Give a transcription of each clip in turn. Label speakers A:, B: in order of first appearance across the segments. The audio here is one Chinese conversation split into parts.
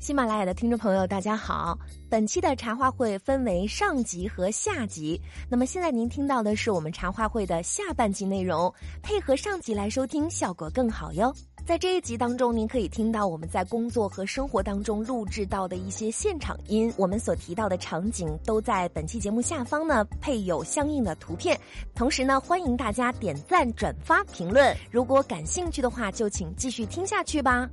A: 喜马拉雅的听众朋友，大家好。本期的茶话会分为上集和下集，那么现在您听到的是我们茶话会的下半集内容，配合上集来收听效果更好哟。在这一集当中，您可以听到我们在工作和生活当中录制到的一些现场音，我们所提到的场景都在本期节目下方呢配有相应的图片。同时呢，欢迎大家点赞、转发、评论。如果感兴趣的话，就请继续听下去吧。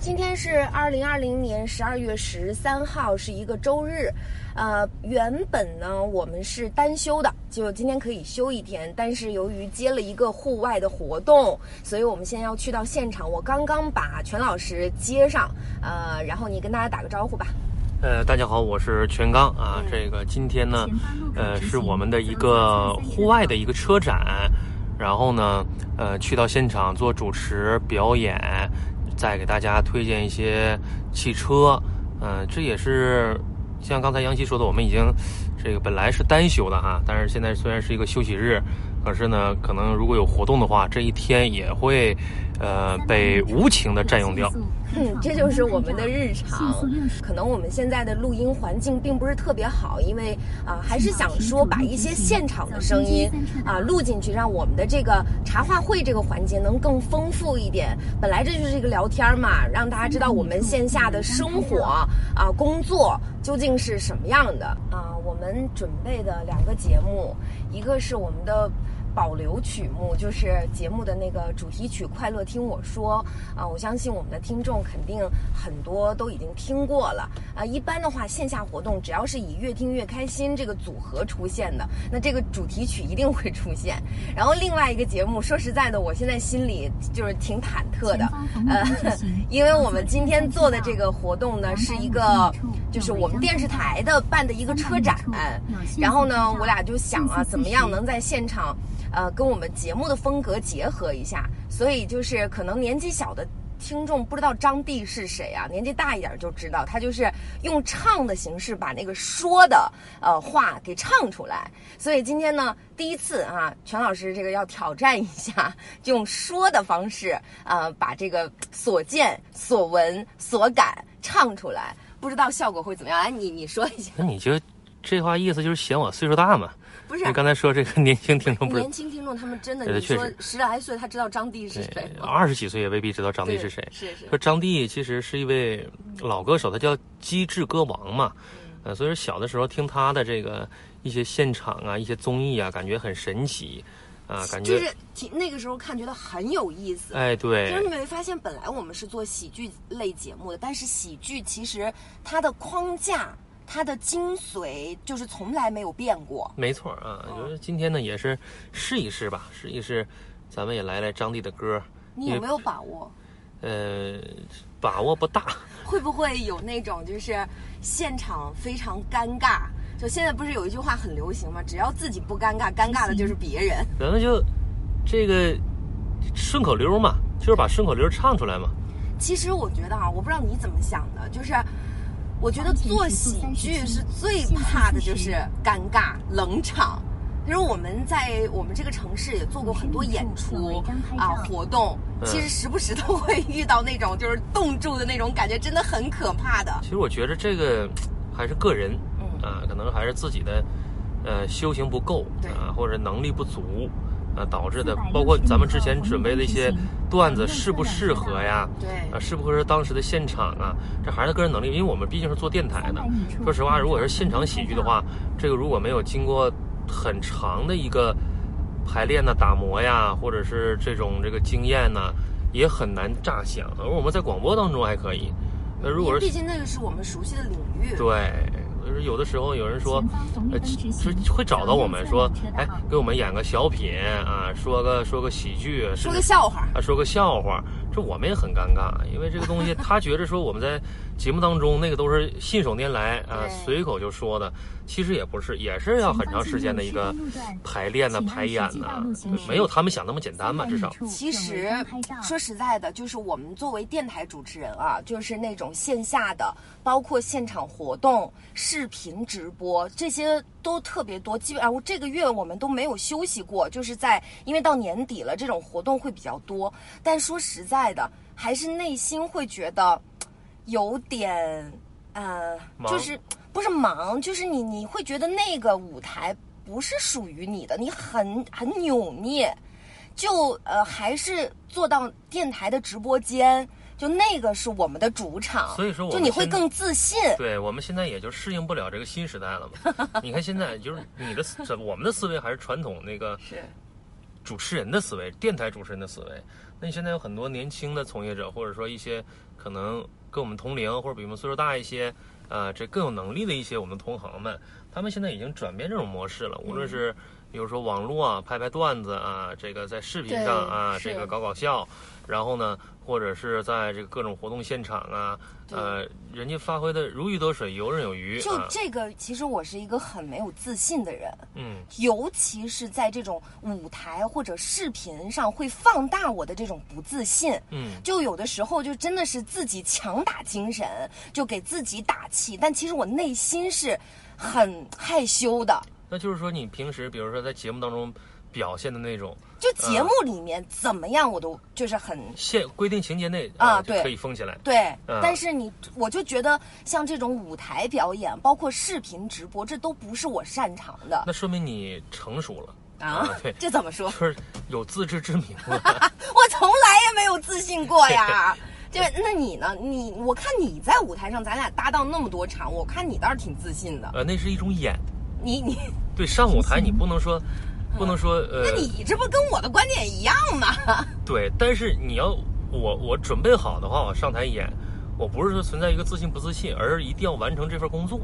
A: 今天是二零二零年十二月十三号，是一个周日。呃，原本呢我们是单休的，就今天可以休一天。但是由于接了一个户外的活动，所以我们现在要去到现场。我刚刚把全老师接上，呃，然后你跟大家打个招呼吧。
B: 呃，大家好，我是全刚啊。这个今天呢，呃，是我们的一个户外的一个车展，然后呢，呃，去到现场做主持表演。再给大家推荐一些汽车，嗯，这也是像刚才杨希说的，我们已经这个本来是单休的哈，但是现在虽然是一个休息日，可是呢，可能如果有活动的话，这一天也会呃被无情的占用掉。
A: 嗯，这就是我们的日常。可能我们现在的录音环境并不是特别好，因为啊，还是想说把一些现场的声音啊录进去，让我们的这个茶话会这个环节能更丰富一点。本来这就是一个聊天嘛，让大家知道我们线下的生活啊、工作究竟是什么样的啊。我们准备的两个节目，一个是我们的。保留曲目就是节目的那个主题曲《快乐听我说》啊，我相信我们的听众肯定很多都已经听过了啊。一般的话，线下活动只要是以“越听越开心”这个组合出现的，那这个主题曲一定会出现。然后另外一个节目，说实在的，我现在心里就是挺忐忑的，呃，因为我们今天做的这个活动呢，是一个就是我们电视台的办的一个车展，然后呢，我俩就想啊，怎么样能在现场。呃，跟我们节目的风格结合一下，所以就是可能年纪小的听众不知道张帝是谁啊，年纪大一点就知道，他就是用唱的形式把那个说的呃话给唱出来。所以今天呢，第一次啊，全老师这个要挑战一下，用说的方式呃把这个所见所闻所感唱出来，不知道效果会怎么样？哎，你你说一下。
B: 那你就这话意思就是嫌我岁数大嘛？
A: 不是，
B: 你刚才说这个年轻听众不是
A: 年轻听众，他们真的你说十来岁他知道张帝是谁？
B: 二十几岁也未必知道张帝是谁。
A: 是是。
B: 说张帝其实是一位老歌手，他叫机智歌王嘛。呃，所以说小的时候听他的这个一些现场啊，一些综艺啊，感觉很神奇啊，感觉
A: 就是那个时候看觉得很有意思。
B: 哎，对。
A: 就是你没发现，本来我们是做喜剧类节目的，但是喜剧其实它的框架。它的精髓就是从来没有变过，
B: 没错啊。就是今天呢，也是试一试吧，试一试，咱们也来来张帝的歌。
A: 你有没有把握？
B: 呃，把握不大。
A: 会不会有那种就是现场非常尴尬？就现在不是有一句话很流行吗？只要自己不尴尬，尴尬的就是别人。
B: 咱们就这个顺口溜嘛，就是把顺口溜唱出来嘛。
A: 其实我觉得啊，我不知道你怎么想的，就是。我觉得做喜剧是最怕的就是尴尬冷场。其实我们在我们这个城市也做过很多演出啊活动，其实时不时都会遇到那种就是冻住的那种感觉，真的很可怕的。
B: 其实我觉得这个还是个人，啊，可能还是自己的呃修行不够啊，或者能力不足。呃，导致的包括咱们之前准备的一些段子适不适合呀？
A: 对，
B: 啊，适不适合当时的现场啊？这还是个人能力，因为我们毕竟是做电台的。说实话，如果是现场喜剧的话，这个如果没有经过很长的一个排练呢、打磨呀，或者是这种这个经验呢，也很难炸响。而我们在广播当中还可以。那如果是
A: 毕竟那个是我们熟悉的领域。
B: 对。就是有的时候有人说，呃，就会找到我们说，哎，给我们演个小品啊，说个说个喜剧，
A: 说个笑话
B: 啊，说个笑话，这我们也很尴尬，因为这个东西 他觉着说我们在节目当中那个都是信手拈来啊，随口就说的。其实也不是，也是要很长时间的一个排练呢、排演呢，没有他们想那么简单嘛。至少，
A: 其实说实在的，就是我们作为电台主持人啊，就是那种线下的，包括现场活动、视频直播这些都特别多。基本上，这个月我们都没有休息过，就是在因为到年底了，这种活动会比较多。但说实在的。还是内心会觉得有点呃，就是不是忙，就是你你会觉得那个舞台不是属于你的，你很很扭捏，就呃还是坐到电台的直播间。就那个是我们的主场，
B: 所以说我
A: 就你会更自信。
B: 对我们现在也就适应不了这个新时代了嘛。你看现在就是你的思我们的思维还是传统那个
A: 是
B: 主持人的思维，电台主持人的思维。那你现在有很多年轻的从业者，或者说一些可能跟我们同龄或者比我们岁数大一些，呃，这更有能力的一些我们的同行们，他们现在已经转变这种模式了。无论是比如说网络啊，拍拍段子啊，这个在视频上啊，这个搞搞笑，然后呢，或者是在这个各种活动现场啊，呃，人家发挥的如鱼得水，游刃有余
A: 就
B: 啊。
A: 这个，其实我是一个很没有自信的人，
B: 嗯，
A: 尤其是在这种舞台或者视频上，会放大我的这种不自信。
B: 嗯，
A: 就有的时候就真的是自己强打精神，就给自己打气，但其实我内心是很害羞的。
B: 那就是说你平时比如说在节目当中表现的那种
A: 就节目里面怎么样，我都就是很
B: 限规定情节内
A: 啊对
B: 可以封起来。
A: 对，
B: 嗯
A: 但是你，我就觉得像这种舞台表演，包括视频直播，这都不是我擅长的
B: 那说明你成熟了
A: 啊
B: 对，
A: 这怎么说？
B: 就是有自知之明了。
A: 我从来也没有自信过呀。就那你呢？你我看你在舞台上，咱俩搭档那么多场，我看你倒是挺自信的。
B: 呃，那是一种演。
A: 你你，
B: 对，上舞台你不能说，不能说呃，
A: 那你这不跟我的观点一样吗？
B: 对，但是你要我我准备好的话，我上台演，我不是说存在一个自信不自信，而是一定要完成这份工作。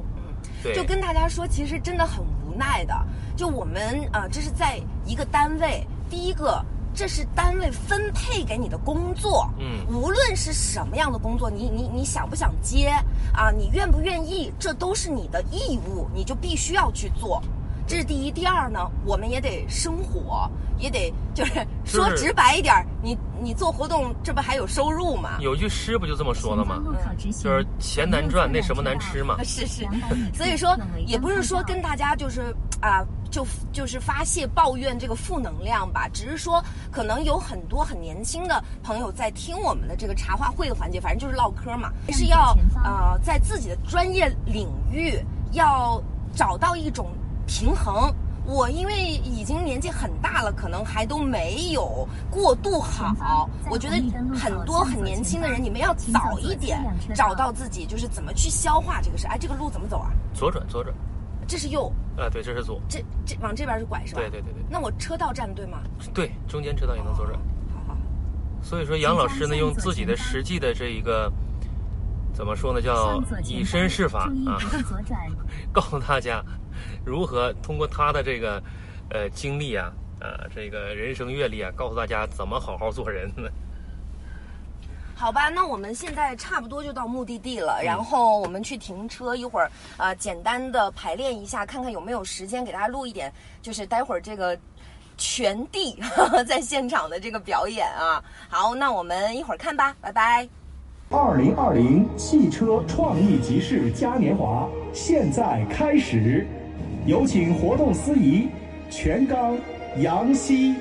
B: 对，
A: 就跟大家说，其实真的很无奈的。就我们呃，这是在一个单位，第一个。这是单位分配给你的工作，
B: 嗯
A: 无论是什么样的工作，你你你想不想接啊？你愿不愿意？这都是你的义务，你就必须要去做。这是第一，第二呢，我们也得生活，也得 就是说直白一点儿，你你做活动，这不还有收入吗？
B: 有句诗不就这么说的吗？
C: 就
B: 就是钱难赚，那什么难吃嘛。
A: 是 是，所以说也不是说跟大家就是啊、就就是发泄抱怨这个负能量吧，只是说可能有很多很年轻的朋友在听我们的这个茶话会的环节，反正就是唠嗑嘛，是要呃在自己的专业领域要找到一种平衡。我因为已经年纪很大了，可能还都没有过渡好。我觉得很多很年轻的人，你们要早一点找到自己，就是怎么去消化这个事。哎，这个路怎么走啊？
B: 左转，左转。
A: 这是右，
B: 啊，对，这是左。
A: 这这往这边是拐是吧？
B: 对对对对
A: 那我车道站对吗？
B: 对，中间车道也能左转。
A: 好好好。
B: 所以说，杨老师呢，用自己的实际的这一个怎么说呢，叫以身试法啊，告诉大家如何通过他的这个呃经历啊啊这个人生阅历啊，告诉大家怎么好好做人呢。
A: 好吧，那我们现在差不多就到目的地了，然后我们去停车，一会儿呃简单的排练一下，看看有没有时间给大家录一点，就是待会儿这个全地 在现场的这个表演啊。好，那我们一会儿看吧，拜拜。
D: 二零二零汽车创意集市嘉年华现在开始，有请活动司仪全刚、杨希。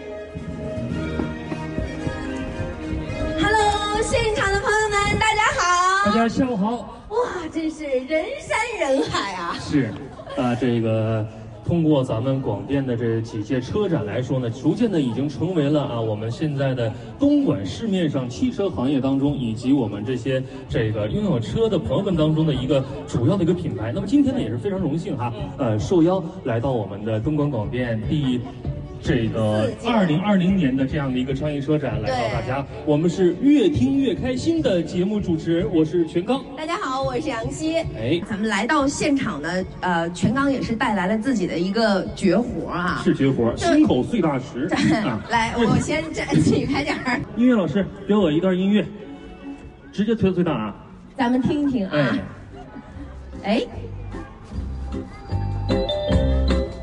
A: Hello，现场的朋友们，大家好！
E: 大家下午好。
A: 哇，真是人山人海啊！
E: 是，啊，这个通过咱们广电的这几届车展来说呢，逐渐的已经成为了啊我们现在的东莞市面上汽车行业当中，以及我们这些这个拥有车的朋友们当中的一个主要的一个品牌。那么今天呢也是非常荣幸哈，呃，受邀来到我们的东莞广电第。这个二零二零年的这样的一个创意车展来到大家，我们是越听越开心的节目主持人，我是全刚。
A: 大家好，我是杨希。
E: 哎，
A: 咱们来到现场呢，呃，全刚也是带来了自己的一个绝活啊。
E: 是绝活，心口碎大石 啊！
A: 来，我先站起开点儿，
E: 音乐老师给我一段音乐，直接推到最大啊！
A: 咱们听一听啊
E: 哎。，
A: 哎，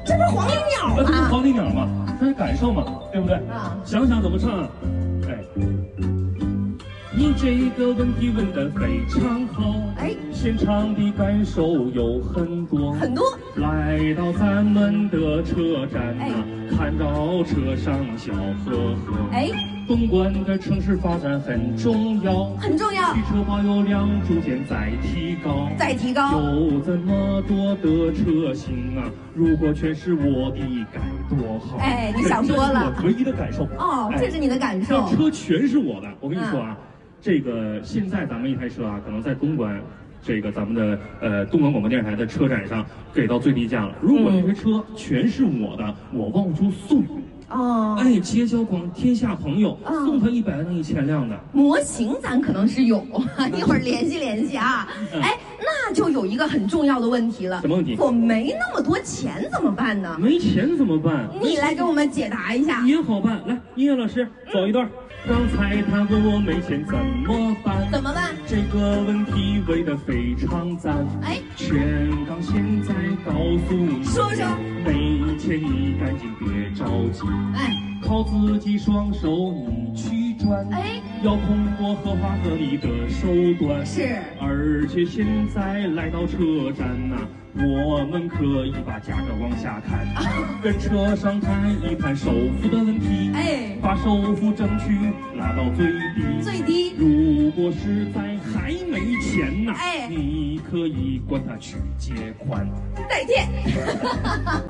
A: 这不是黄鹂鸟
E: 那这不是
A: 吗？
E: 黄鹂鸟吗？感受嘛，对不对？
A: 啊。
E: 想想怎么唱啊？哎，你这个问题问得非常好，
A: 哎。
E: 现场的感受有很多，
A: 很多。
E: 来到咱们的车站呐、
A: 哎。
E: 看到车上笑呵呵，
A: 哎，
B: 东莞的城市发展很重要，
A: 很重要。
B: 汽车保有量逐渐在提高，
A: 在提高。
B: 有这么多的车型啊，如果全是我的该多好！
A: 哎，你想多了。
B: 我唯一的感受
A: 哦，这是你的感受。
B: 车全是我的，我跟你说啊，这个现在咱们一台车啊，可能在东莞。这个咱们的呃东莞广播电视台的车展上给到最低价了。如果这台车全是我的，我往出送。哦。哎，结交广天下朋友，送他一百辆、一千辆的。
A: 模型咱可能是有，一会儿联系联系啊。哎，那就有一个很重要的问题了。
B: 什么问题？
A: 我没那么多钱怎么办呢？
B: 没钱怎么办？
A: 你来给我们解答一下。
B: 也好办，来，音乐老师走一段。刚才他问我没钱怎么办？
A: 怎么办？
B: 这个问题问得非常赞。哎，全刚现在告诉你，
A: 说说，
B: 没钱你赶紧别着急。哎，靠自己双手你去赚。哎，要通过合法合理的手段。
A: 是，
B: 而且现在来到车站呐。我们可以把价格往下看，跟车商谈一谈首付的问题，哎，把首付争取拉到最低，
A: 最低。
B: 如果实在还没钱呢，哎，你可以管他去借款
A: 代借。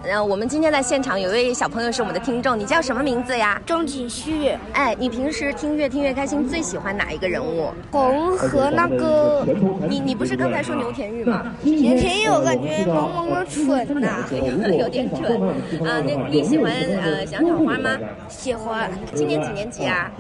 A: 嗯，我们今天在现场有位小朋友是我们的听众，你叫什么名字呀？
C: 钟景旭。
A: 哎，你平时听越听越开心，最喜欢哪一个人物？
C: 红和那个。
A: 你你不是刚才说牛田玉吗？
C: 牛田玉我感觉。萌萌的蠢呐，
A: 有点蠢啊！那你喜欢呃小小花吗？
C: 喜欢。
A: 今年几年级啊？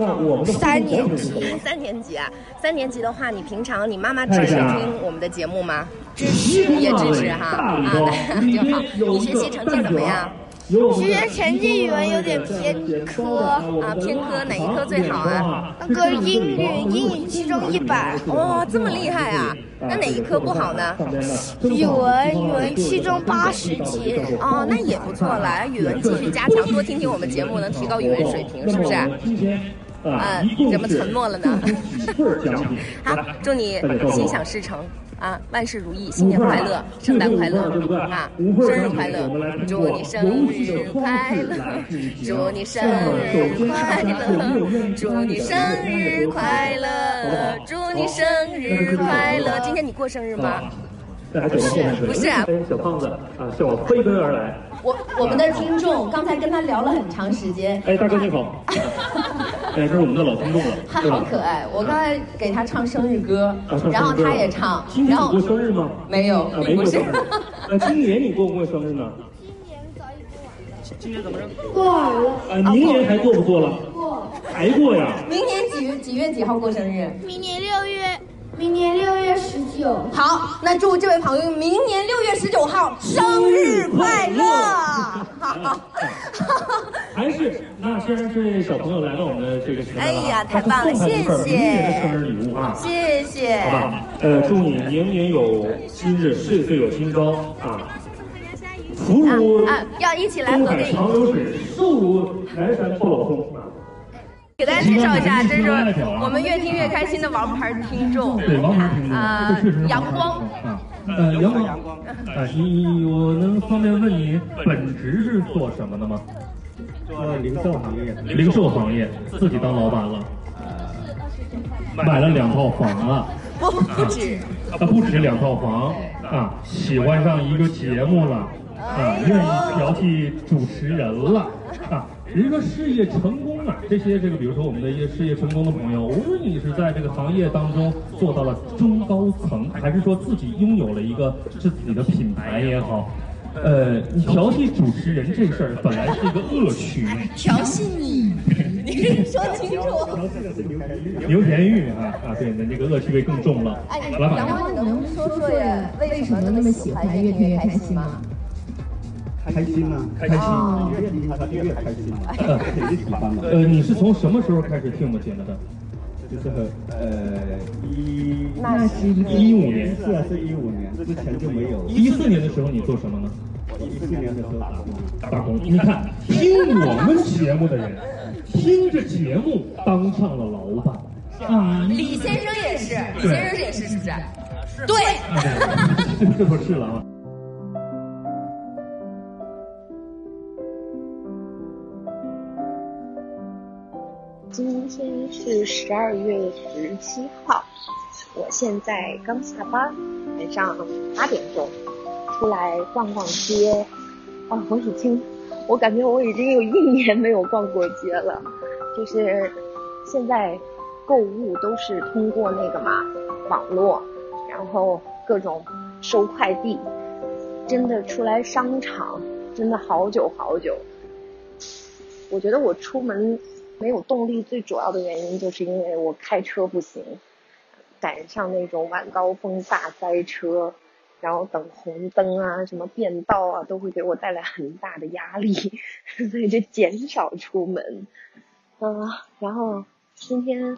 C: 三年级。
A: 三年级啊？三年级的话，你平常你妈妈支持听我们的节目吗？
C: 支持，
A: 也支持哈啊，那就好。你学习成绩怎么样？
C: 学习成绩语文有点偏科啊，
A: 偏科哪一科最好啊？
C: 那个英语，英语期中一百。
A: 哇，这么厉害啊！那哪一科不好呢？
C: 语文，语文期中八十几。
A: 哦，那也不错了，语文继续加强，多听听我们节目，能提高语文水平，是不是？嗯，怎么沉默了呢？好，祝你心想事成。啊，万事如意，新年快乐，圣诞快乐啊，生日快乐，祝你生日快乐，祝你生日快乐，祝你生日快乐，祝你生日快乐。今天你过生日吗？
B: 不是，
A: 不是啊，
B: 小胖子啊，向我飞奔而来。
A: 我我们的听众刚才跟他聊了很长时间。
B: 哎，大哥你好。哎，这是我们的老听众了。
A: 他好可爱，我刚才给他唱生日歌，然后他也唱。
B: 今年过生日吗？
A: 没有，
B: 没过生日。那今年你过不过生日呢？
C: 今年早已过完。
B: 今年怎么着？
C: 过完了。
B: 啊，明年还过不过了？
C: 过。
B: 还过呀？
A: 明年几月几月几号过生日？
C: 明年六月。明年六月十九，
A: 好，那祝这位朋友明年六月十九号生日快乐。
B: 还是那既然这位小朋友来到我们的这个
A: 哎呀，太棒了，谢谢。
B: 生日礼物啊，
A: 谢谢。
B: 好吧，呃，祝你年年有今日，岁岁有今朝啊。福如
A: 啊，要一起来合。
B: 长流水，寿如南山不老松。
A: 给大家介绍一下，这是我们越听越开心的王牌听众，
B: 对王牌听众
A: 啊，阳光
B: 啊，呃，阳光，啊，你我能方便问你本职是做什么的吗？
F: 做零售行业，
B: 零售行业，自己当老板了，买了两套房了，
A: 不不止，
B: 啊不止两套房啊，喜欢上一个节目了，啊，愿意调戏主持人了，啊。一个事业成功啊，这些这个，比如说我们的一些事业成功的朋友，无论你是在这个行业当中做到了中高层，还是说自己拥有了一个是自己的品牌也好，呃，你调戏主持人这事儿本来是一个恶趣，
A: 调戏你，你说清楚。
B: 刘田玉啊啊，对，那这个恶趣味更重了。
A: 哎，杨光，你能说说呀？为什么那么喜欢越听越开心吗？
F: 开心吗？
B: 开心，
F: 越听他越开心。呃，
B: 你是从什么时候开始听我们节目的？
F: 就是呃一
A: 那是
B: 一五年，
F: 是啊，是一五年，之前就没有。
B: 一四年的时候你做什么呢？
F: 一四年的时候打工。
B: 打工，你看听我们节目的人，听着节目当上了老板。
A: 啊，李先生也是，李先生也是，是不是？对，
B: 这 不是了啊。
C: 今
G: 天是十二月十七号，我现在刚下班，晚上八点钟出来逛逛街。哦，我已经，我感觉我已经有一年没有逛过街了。就是现在购物都是通过那个嘛网络，然后各种收快递，真的出来商场真的好久好久。我觉得我出门。没有动力，最主要的原因就是因为我开车不行，赶上那种晚高峰大塞车，然后等红灯啊，什么变道啊，都会给我带来很大的压力，所以就减少出门。嗯，然后今天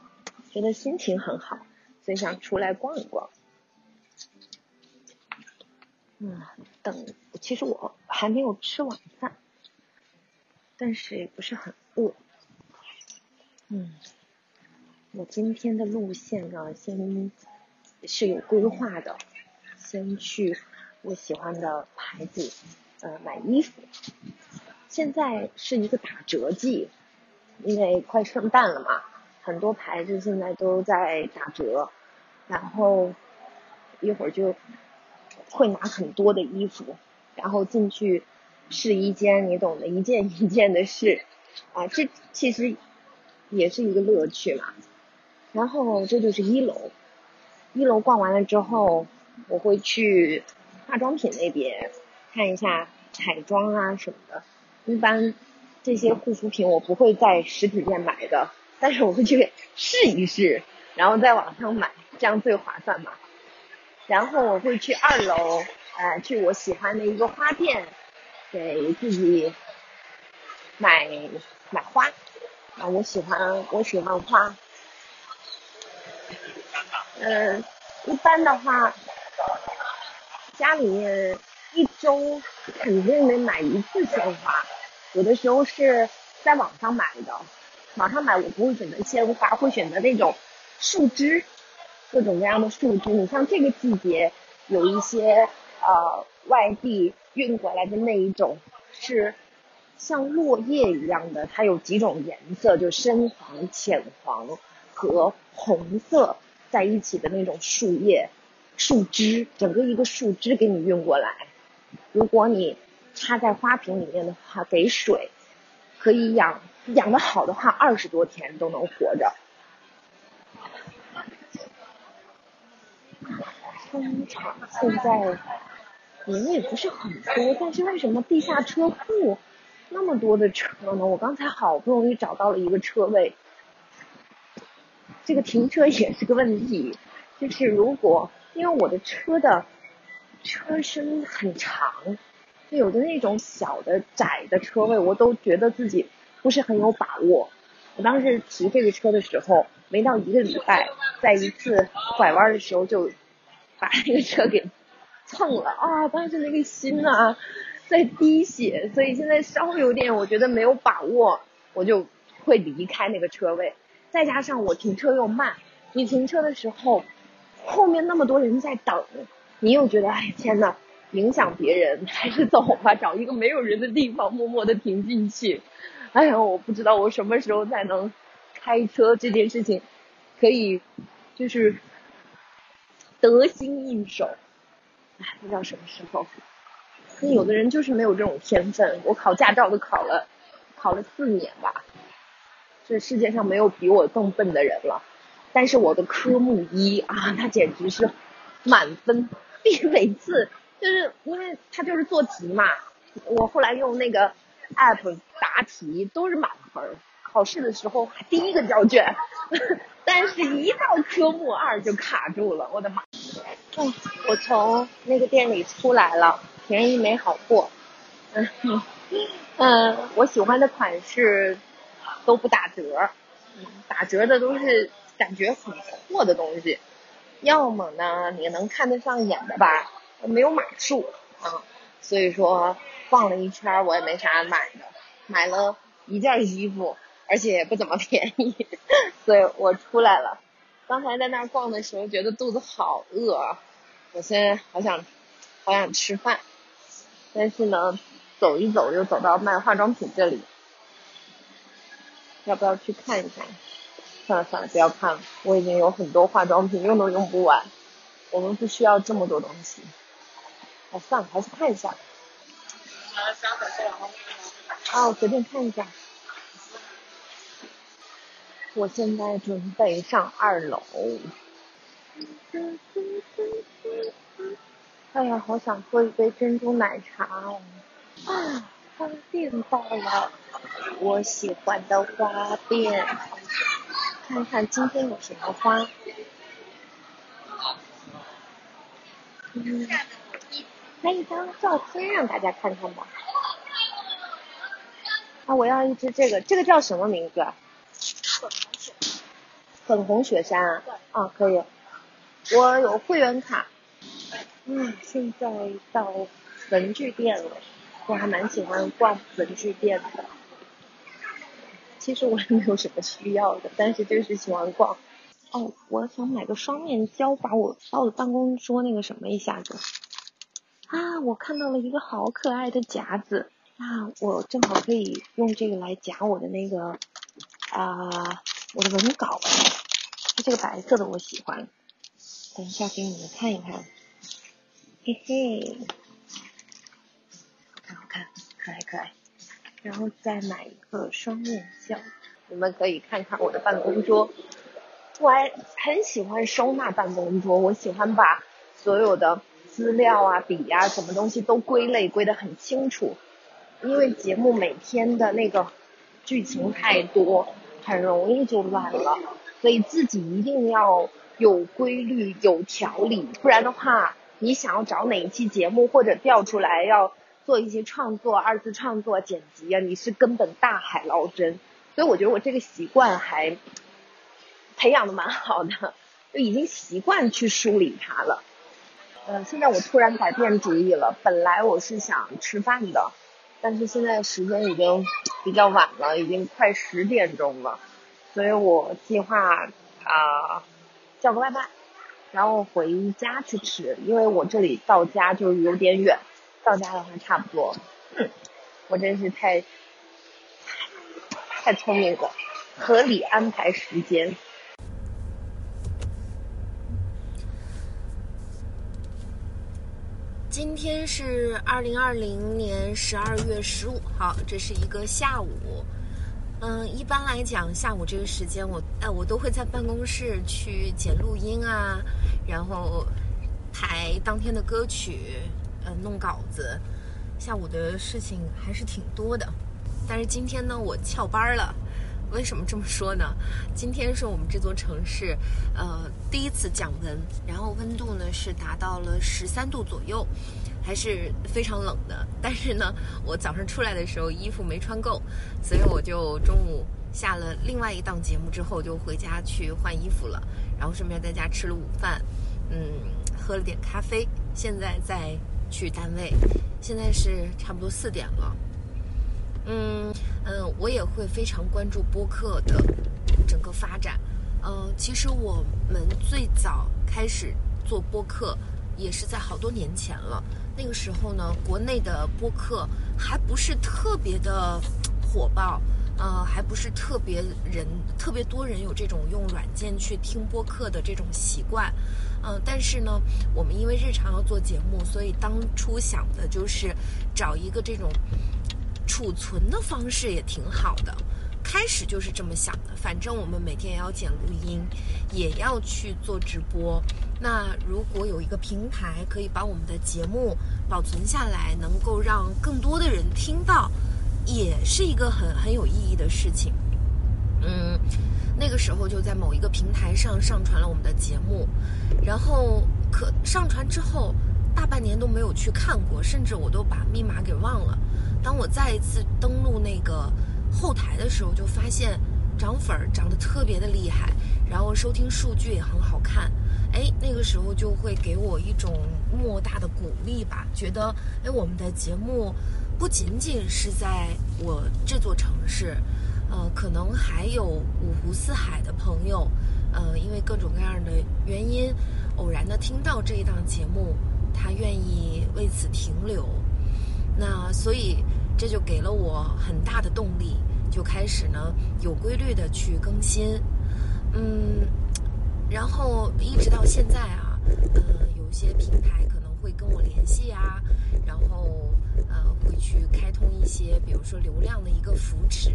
G: 觉得心情很好，所以想出来逛一逛。嗯，等，其实我还没有吃晚饭，但是也不是很饿。嗯，我今天的路线呢，先是有规划的，先去我喜欢的牌子呃买衣服。现在是一个打折季，因为快圣诞了嘛，很多牌子现在都在打折，然后一会儿就会拿很多的衣服，然后进去试衣间，你懂的，一件一件的试啊，这其实。也是一个乐趣嘛，然后这就是一楼，一楼逛完了之后，我会去化妆品那边看一下彩妆啊什么的。一般这些护肤品我不会在实体店买的，但是我会去试一试，然后在网上买，这样最划算嘛。然后我会去二楼，呃，去我喜欢的一个花店，给自己买买花。啊，我喜欢我喜欢花，嗯，一般的话，家里面一周肯定得买一次鲜花，有的时候是在网上买的，网上买我不会选择鲜花，会选择那种树枝，各种各样的树枝。你像这个季节，有一些呃外地运过来的那一种是。像落叶一样的，它有几种颜色，就深黄、浅黄和红色在一起的那种树叶、树枝，整个一个树枝给你运过来。如果你插在花瓶里面的话，给水，可以养养的好的话，二十多天都能活着。商场现在人也不是很多，但是为什么地下车库？那么多的车呢，我刚才好不容易找到了一个车位，这个停车也是个问题，就是如果因为我的车的车身很长，就有的那种小的窄的车位，我都觉得自己不是很有把握。我当时提这个车的时候，没到一个礼拜，在一次拐弯的时候就把那个车给蹭了啊！当时那个心啊！在滴血，所以现在稍微有点，我觉得没有把握，我就会离开那个车位。再加上我停车又慢，你停车的时候，后面那么多人在等，你又觉得哎天呐，影响别人，还是走吧，找一个没有人的地方默默的停进去。哎呀，我不知道我什么时候才能开车这件事情，可以就是得心应手。哎，不知道什么时候。那有的人就是没有这种天分。我考驾照都考了，考了四年吧。这世界上没有比我更笨的人了。但是我的科目一啊，那简直是满分。比每次就是因为他就是做题嘛，我后来用那个 app 答题都是满分。考试的时候第一个交卷，但是一到科目二就卡住了。我的妈！嗯，我从那个店里出来了。便宜没好货，嗯 嗯，我喜欢的款式都不打折，打折的都是感觉很破的东西，要么呢你能看得上眼的吧，没有码数啊，所以说逛了一圈我也没啥买的，买了一件衣服，而且也不怎么便宜，所以我出来了。刚才在那儿逛的时候觉得肚子好饿，我现在好想好想吃饭。但是呢，走一走又走到卖化妆品这里，要不要去看一下？
A: 算了算了，不要看了，我已经有很多化妆品，用都用不完。我们不需要这么多东西。哎，算了，还是看一下。啊，我随便看一下。我现在准备上二楼。哎呀，好想喝一杯珍珠奶茶哦！啊，花店到了，我喜欢的花店。看看今天有什么花。嗯，拍一张照片让大家看看吧。啊，我要一只这个，这个叫什么名字？粉红雪山。啊，可以。我有会员卡。嗯，现在到文具店了，我还蛮喜欢逛文具店的。其实我也没有什么需要的，但是就是喜欢逛。哦，我想买个双面胶，把我把我的办公桌那个什么一下子。啊，我看到了一个好可爱的夹子啊，我正好可以用这个来夹我的那个啊我的文稿。这个白色的我喜欢，等一下给你们看一看。嘿嘿，好看好看，可爱可爱。然后再买一个双面胶，你们可以看看我的办公桌。我还很喜欢收纳办公桌，我喜欢把所有的资料啊、笔呀、什么东西都归类归得很清楚。因为节目每天的那个剧情太多，很容易就乱了，所以自己一定要有规律、有条理，不然的话。你想要找哪一期节目，或者调出来要做一些创作、二次创作、剪辑啊？你是根本大海捞针，所以我觉得我这个习惯还培养的蛮好的，就已经习惯去梳理它了。嗯，现在我突然改变主意了，本来我是想吃饭的，但是现在时间已经比较晚了，已经快十点钟了，所以我计划啊叫个外卖。然后回家去吃，因为我这里到家就有点远，到家的话差不多。嗯，我真是太太聪明了，合理安排时间。今天是二零二零年十二月十五号，这是一个下午。嗯，一般来讲，下午这个时间，我哎，我都会在办公室去剪录音啊，然后排当天的歌曲，呃，弄稿子。下午的事情还是挺多的，但是今天呢，我翘班了。为什么这么说呢？今天是我们这座城市，呃，第一次降温，然后温度呢是达到了十三度左右。还是非常冷的，但是呢，我早上出来的时候衣服没穿够，所以我就中午下了另外一档节目之后就回家去换衣服了，然后顺便在家吃了午饭，嗯，喝了点咖啡，现在再去单位，现在是差不多四点了，嗯嗯，我也会非常关注播客的整个发展，嗯，其实我们最早开始做播客也是在好多年前了。那个时候呢，国内的播客还不是特别的火爆，呃，还不是特别人特别多人有这种用软件去听播客的这种习惯，嗯，但是呢，我们因为日常要做节目，所以当初想的就是找一个这种储存的方式也挺好的。开始就是这么想的，反正我们每天也要剪录音，也要去做直播。那如果有一个平台可以把我们的节目保存下来，能够让更多的人听到，也是一个很很有意义的事情。嗯，那个时候就在某一个平台上上传了我们的节目，然后可上传之后大半年都没有去看过，甚至我都把密码给忘了。当我再一次登录那个。后台的时候就发现涨粉儿涨得特别的厉害，然后收听数据也很好看，哎，那个时候就会给我一种莫大的鼓励吧，觉得哎，我们的节目不仅仅是在我这座城市，呃，可能还有五湖四海的朋友，呃，因为各种各样的原因，偶然的听到这一档节目，他愿意为此停留，那所以。这就给了我很大的动力，就开始呢有规律的去更新。嗯，然后一直到现在啊，呃，有些平台可能会跟我联系啊，然后呃会去开通一些，比如说流量的一个扶持。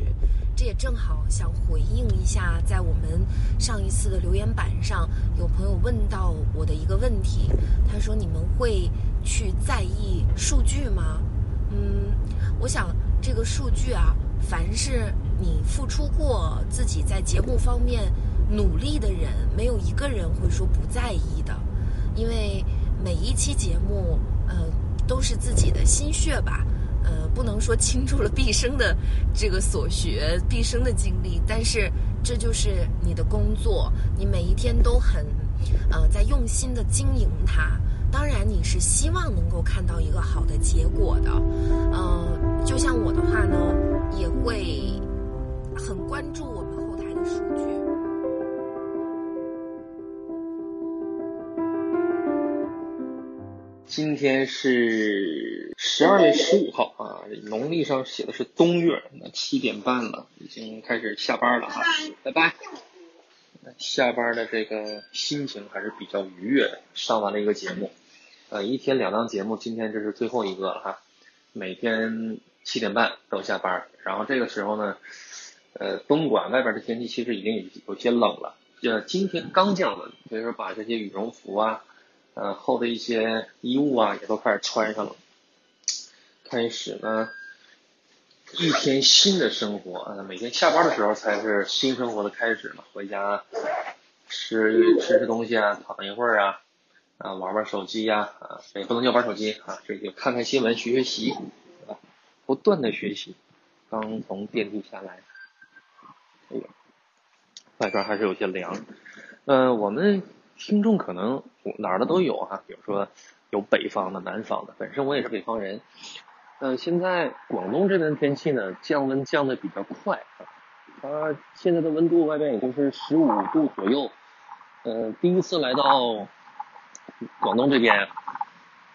A: 这也正好想回应一下，在我们上一次的留言板上，有朋友问到我的一个问题，他说：“你们会去在意数据吗？”嗯，我想这个数据啊，凡是你付出过自己在节目方面努力的人，没有一个人会说不在意的，因为每一期节目，呃，都是自己的心血吧。呃，不能说倾注了毕生的这个所学、毕生的精力，但是这就是你的工作，你每一天都很，呃，在用心的经营它。当然，你是希望能够看到一个好的结果的。呃，就像我的话呢，也会很关注我们后台的数据。
B: 今天是十二月十五号啊，农历上写的是冬月，那七点半了，已经开始下班了哈，拜拜。下班的这个心情还是比较愉悦的，上完了一个节目，呃，一天两档节目，今天这是最后一个了哈。每天七点半都下班，然后这个时候呢，呃，东莞外边的天气其实已经有有些冷了，呃，今天刚降温，所以说把这些羽绒服啊。呃，厚的一些衣物啊，也都开始穿上了。开始呢，一天新的生活啊，每天下班的时候才是新生活的开始嘛。回家吃吃吃东西啊，躺一会儿啊，啊，玩玩手机呀，啊，也不能叫玩手机啊，这就看看新闻，学学习，啊，不断的学习。刚从电梯下来，哎呀，外边还是有些凉。嗯，我们。听众可能哪儿的都有哈，比如说有北方的、南方的。本身我也是北方人。呃，现在广东这边天气呢，降温降的比较快啊。它现在的温度外边也就是十五度左右。呃，第一次来到广东这边，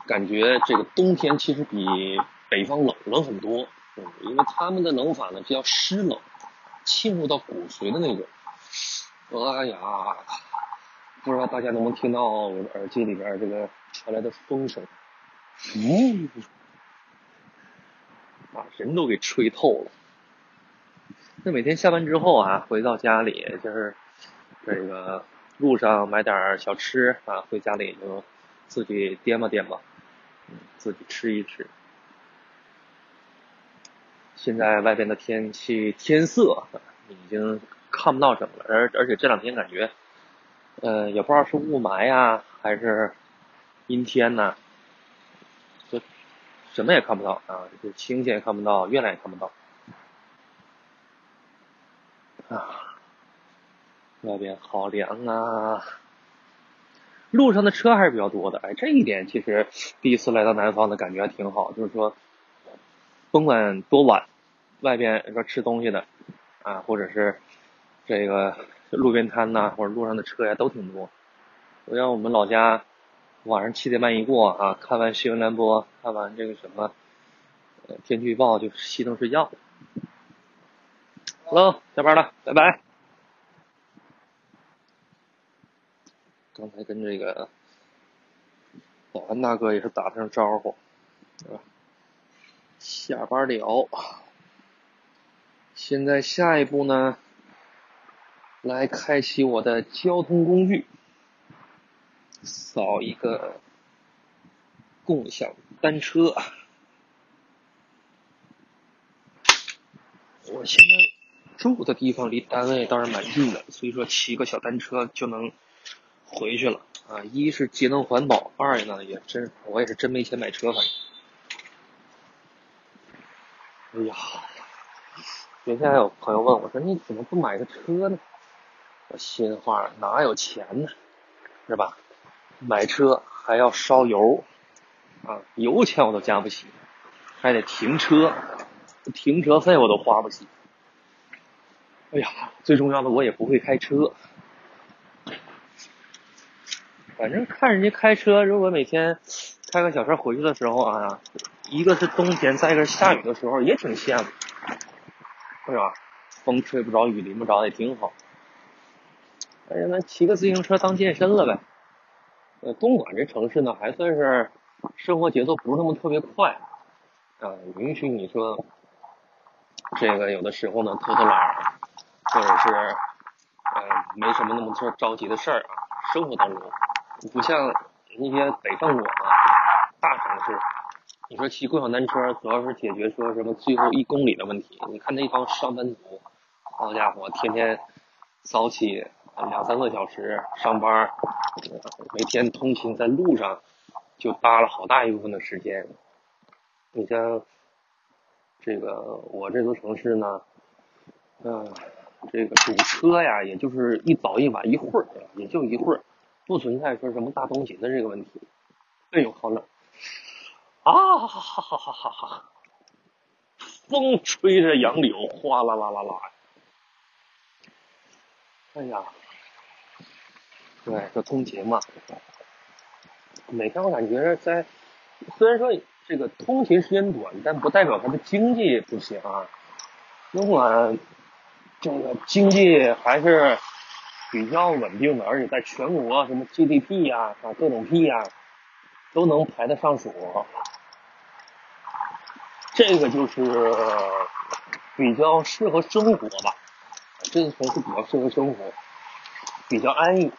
B: 感觉这个冬天其实比北方冷了很多。嗯，因为他们的冷法呢比较湿冷，沁入到骨髓的那种。哎呀！不知道大家能不能听到我的耳机里边这个传来的风声，呜，把人都给吹透了。那每天下班之后啊，回到家里就是这个路上买点小吃啊，回家里就自己掂吧掂吧，自己吃一吃。现在外边的天气天色已经看不到什么了，而而且这两天感觉。呃，也不知道是雾霾呀，还是阴天呐，什么也看不到啊，就星星也看不到，月亮也看不到啊，外边好凉啊，路上的车还是比较多的，哎，这一点其实第一次来到南方的感觉还挺好，就是说，甭管多晚，外边说吃东西的啊，或者是这个。路边摊呐，或者路上的车呀，都挺多。我像我们老家，晚上七点半一过啊，看完新闻联播，看完这个什么，呃，天气预报就熄灯睡觉。Hello，下班了，拜拜。刚才跟这个保安大哥也是打了声招呼，对吧？下班了。现在下一步呢？来开启我的交通工具，扫一个共享单车。我现在住的地方离单位倒是蛮近的，所以说骑个小单车就能回去了啊！一是节能环保，二呢也真我也是真没钱买车，反正。哎呀，原先还有朋友问我说：“你怎么不买个车呢？”我心话哪有钱呢，是吧？买车还要烧油，啊，油钱我都加不起，还得停车，停车费我都花不起。哎呀，最重要的我也不会开车，反正看人家开车，如果每天开个小车回去的时候啊，一个是冬天，再一个是下雨的时候，也挺羡慕，是吧？风吹不着，雨淋不着，也挺好。哎呀，那骑个自行车当健身了呗。呃，东莞这城市呢，还算是生活节奏不是那么特别快，啊，允许你说这个有的时候呢偷偷懒，或者是呃没什么那么特着急的事儿啊。生活当中，不像那些北上广啊大城市，你说骑共享单车主要是解决说什么最后一公里的问题。你看那帮上班族，好家伙，天天早起两三个小时上班，每天通勤在路上就搭了好大一部分的时间。你像这个我这座城市呢，嗯。这个堵车呀，也就是一早一晚一会儿，也就一会儿，不存在说什么大通勤的这个问题。哎呦，好冷！啊哈哈哈哈哈哈！风吹着杨柳，哗啦啦啦啦。哎呀，对，就通勤嘛，每天我感觉在，虽然说这个通勤时间短，但不代表它的经济不行啊。尽管。这个经济还是比较稳定的，而且在全国什么 GDP 呀啊各种 P 呀都能排得上数，这个就是比较适合生活吧。这个城市比较适合生活，比较安逸。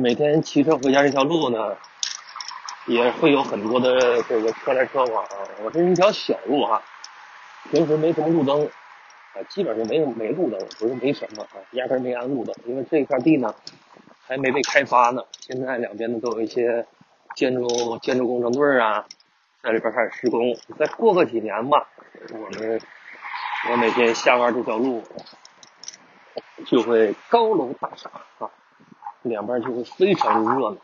B: 每天骑车回家这条路呢，也会有很多的这个车来车往。我这是一条小路哈，平时没什么路灯。啊，基本上没没路灯，不是没什么啊，压根没安路灯，因为这块地呢还没被开发呢。现在两边呢都有一些建筑建筑工程队啊，在里边开始施工。再过个几年吧，我们我每天下班这条路就会高楼大厦啊，两边就会非常热闹，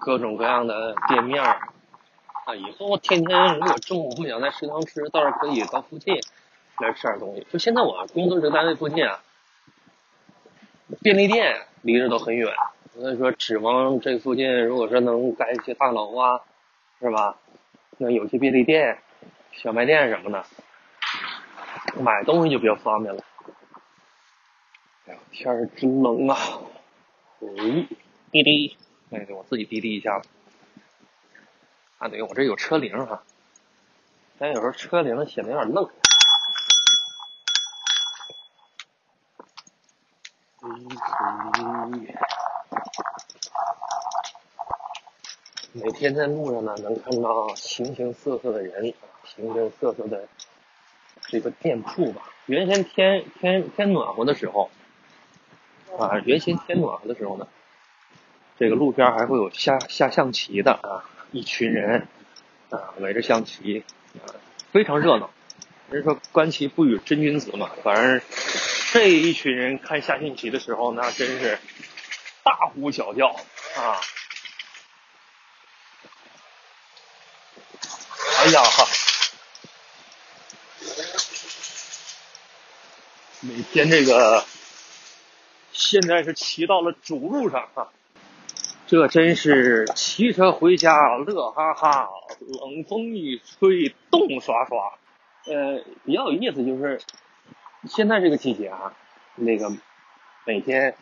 B: 各种各样的店面。啊以后天天如果中午不想在食堂吃，倒是可以到附近来吃点东西。就现在我工作这个单位附近啊，便利店离着都很远，所以说指望这附近如果说能盖一些大楼啊，是吧？那有些便利店、小卖店什么的，买东西就比较方便了。哎呀，天儿真冷啊！哎，滴滴，哎，我自己滴滴一下吧。啊，对，我这有车铃哈，但有时候车铃显得有点愣。每天在路上呢，能看到形形色色的人，形形色色的这个店铺吧。原先天天天暖和的时候，啊，原先天暖和的时候呢，这个路边还会有下下象棋的啊。一群人啊，围着象棋啊，非常热闹。人说观棋不语真君子嘛，反正这一群人看下象棋的时候，那真是大呼小叫啊！哎呀哈，每天这个现在是骑到了主路上啊。这真是骑车回家乐哈哈，冷风一吹冻刷刷。呃，比较有意思就是，现在这个季节啊，那个每天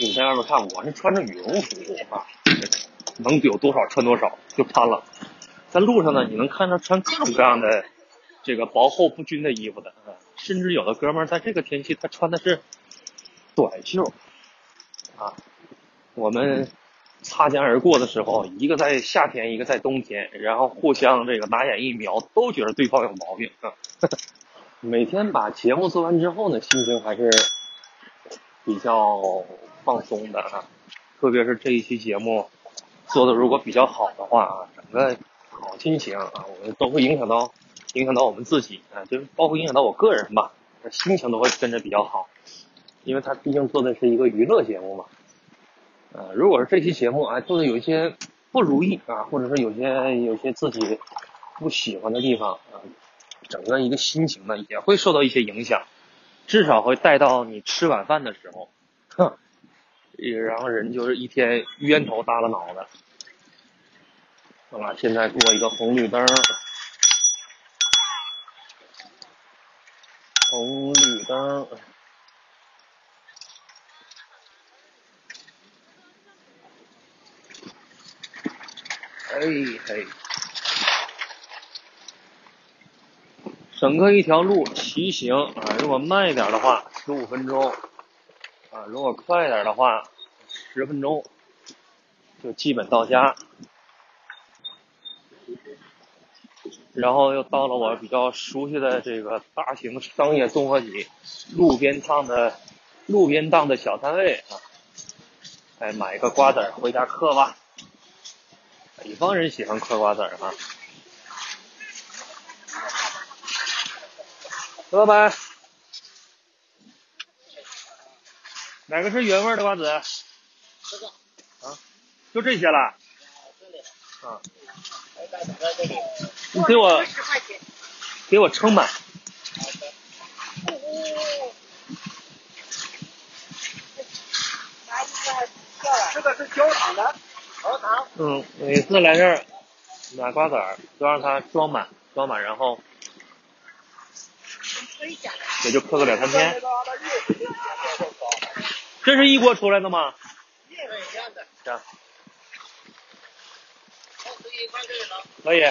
B: 你在外面看，我是穿着羽绒服啊，能有多少穿多少就穿了。在路上呢，你能看到穿各种各样的这个薄厚不均的衣服的，甚至有的哥们儿在这个天气他穿的是短袖啊，我们。擦肩而过的时候，一个在夏天，一个在冬天，然后互相这个拿眼一瞄，都觉得对方有毛病啊。每天把节目做完之后呢，心情还是比较放松的啊。特别是这一期节目做的如果比较好的话啊，整个好心情啊，我们都会影响到影响到我们自己啊，就是包括影响到我个人吧，心情都会跟着比较好，因为他毕竟做的是一个娱乐节目嘛。呃，如果是这期节目啊做的有一些不如意啊，或者是有些有些自己不喜欢的地方啊，整个一个心情呢也会受到一些影响，至少会带到你吃晚饭的时候，哼，然后人就是一天冤头耷了脑袋。好了，现在过一个红绿灯，红绿灯。哎嘿，整个一条路骑行啊，如果慢一点的话，十五分钟啊；如果快一点的话，十分钟就基本到家。然后又到了我比较熟悉的这个大型商业综合体——路边档的路边档的小摊位啊，哎，买一个瓜子回家嗑吧。北方人喜欢嗑瓜子儿哈。老板，哪个是原味的瓜子？这个。啊，就这些了。啊。你给我，给我称满。
F: 这个是焦糖的。
B: 嗯，每次来这儿买瓜子儿，都让他装满，装满，然后也就嗑个两三天。这是一锅出来的吗？
F: 一模一样的。
B: 行。
F: 可以。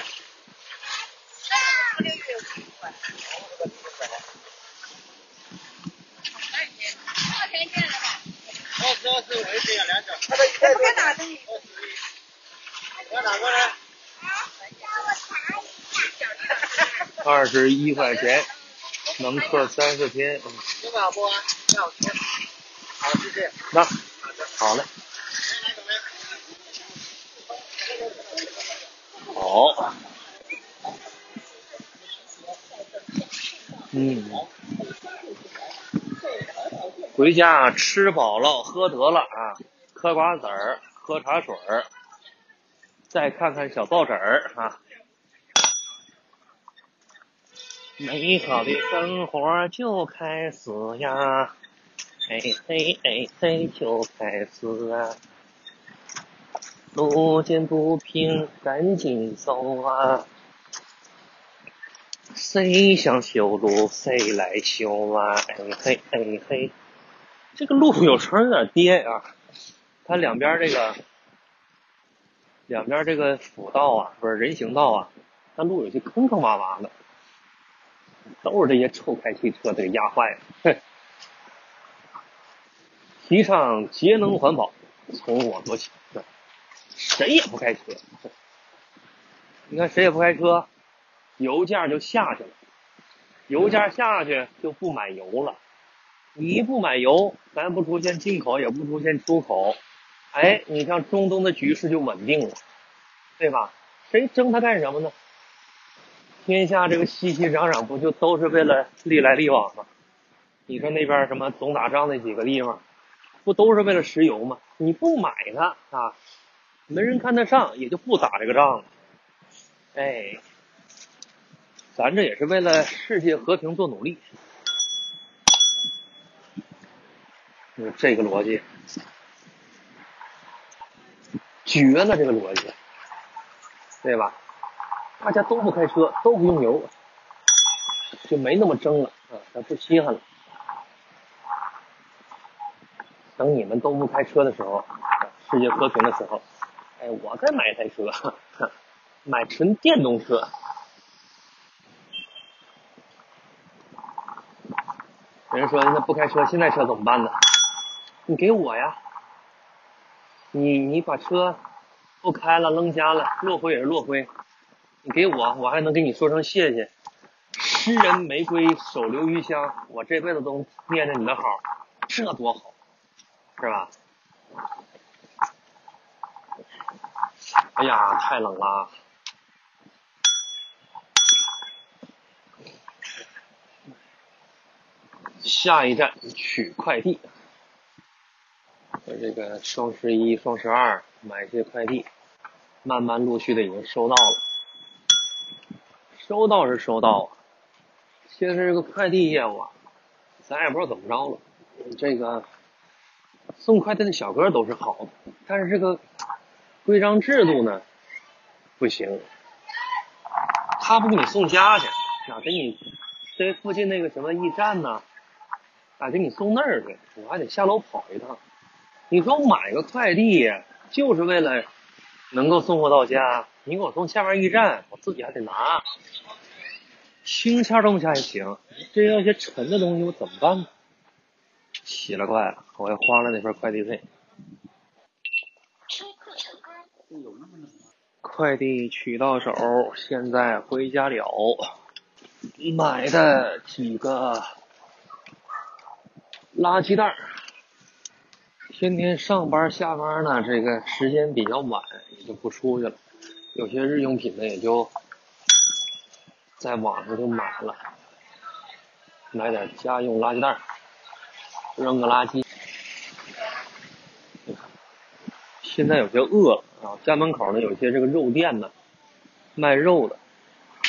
F: 二十二十五一斤两角。他的一袋多大？二十一。要哪个呢？
B: 二十一块钱，能刻三四天。
F: 这个好不？好，谢谢。
B: 那，好嘞。好。嗯。回家吃饱了，喝得了啊，嗑瓜子儿，喝茶水儿，再看看小报纸儿啊。美好的生活就开始呀，嘿嘿嘿嘿就开始啊。路见不平赶紧走啊，谁想修路谁来修啊，哎嘿哎嘿。这个路有时候有点颠啊，它两边这个两边这个辅道啊，不是人行道啊，那路有些坑坑洼洼的，都是这些臭开汽车给压坏了。提倡节能环保，从我做起。谁也不开车，你看谁也不开车，油价就下去了，油价下去就不买油了。你不买油，咱不出现进口，也不出现出口，哎，你像中东的局势就稳定了，对吧？谁争它干什么呢？天下这个熙熙攘攘，不就都是为了利来利往吗？你说那边什么总打仗那几个地方，不都是为了石油吗？你不买它啊，没人看得上，也就不打这个仗了。哎，咱这也是为了世界和平做努力。这个逻辑绝了，这个逻辑，对吧？大家都不开车，都不用油，就没那么争了啊，咱不稀罕了。等你们都不开车的时候，世界和平的时候，哎，我再买一台车，买纯电动车。人说那不开车，现在车怎么办呢？你给我呀！你你把车不开了，扔家了，落灰也是落灰。你给我，我还能给你说声谢谢。诗人玫瑰，手留余香，我这辈子都念着你的好，这多好，是吧？哎呀，太冷了。下一站取快递。这个双十一、双十二买一些快递，慢慢陆续的已经收到了。收到是收到，其实这个快递业务啊，咱也不知道怎么着了。这个送快递的小哥都是好的，但是这个规章制度呢不行。他不给你送家去，啊，给你这附近那个什么驿站呢，啊，给你送那儿去，我还得下楼跑一趟。你说买个快递就是为了能够送货到家，你给我从下面驿站，我自己还得拿。轻签东西还行，这要些沉的东西我怎么办呢？奇了怪了，我又花了那份快递费。快递取到手，现在回家了。买的几个垃圾袋天天上班下班呢，这个时间比较晚，也就不出去了。有些日用品呢，也就在网上就买了，买点家用垃圾袋扔个垃圾。现在有些饿了啊，家门口呢有些这个肉店呢，卖肉的。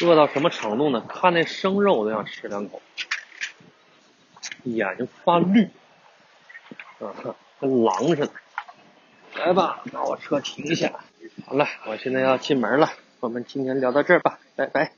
B: 饿到什么程度呢？看那生肉都想吃两口，眼睛发绿，啊，跟狼似的。来吧，把我车停下。好了，我现在要进门了。我们今天聊到这儿吧，拜拜。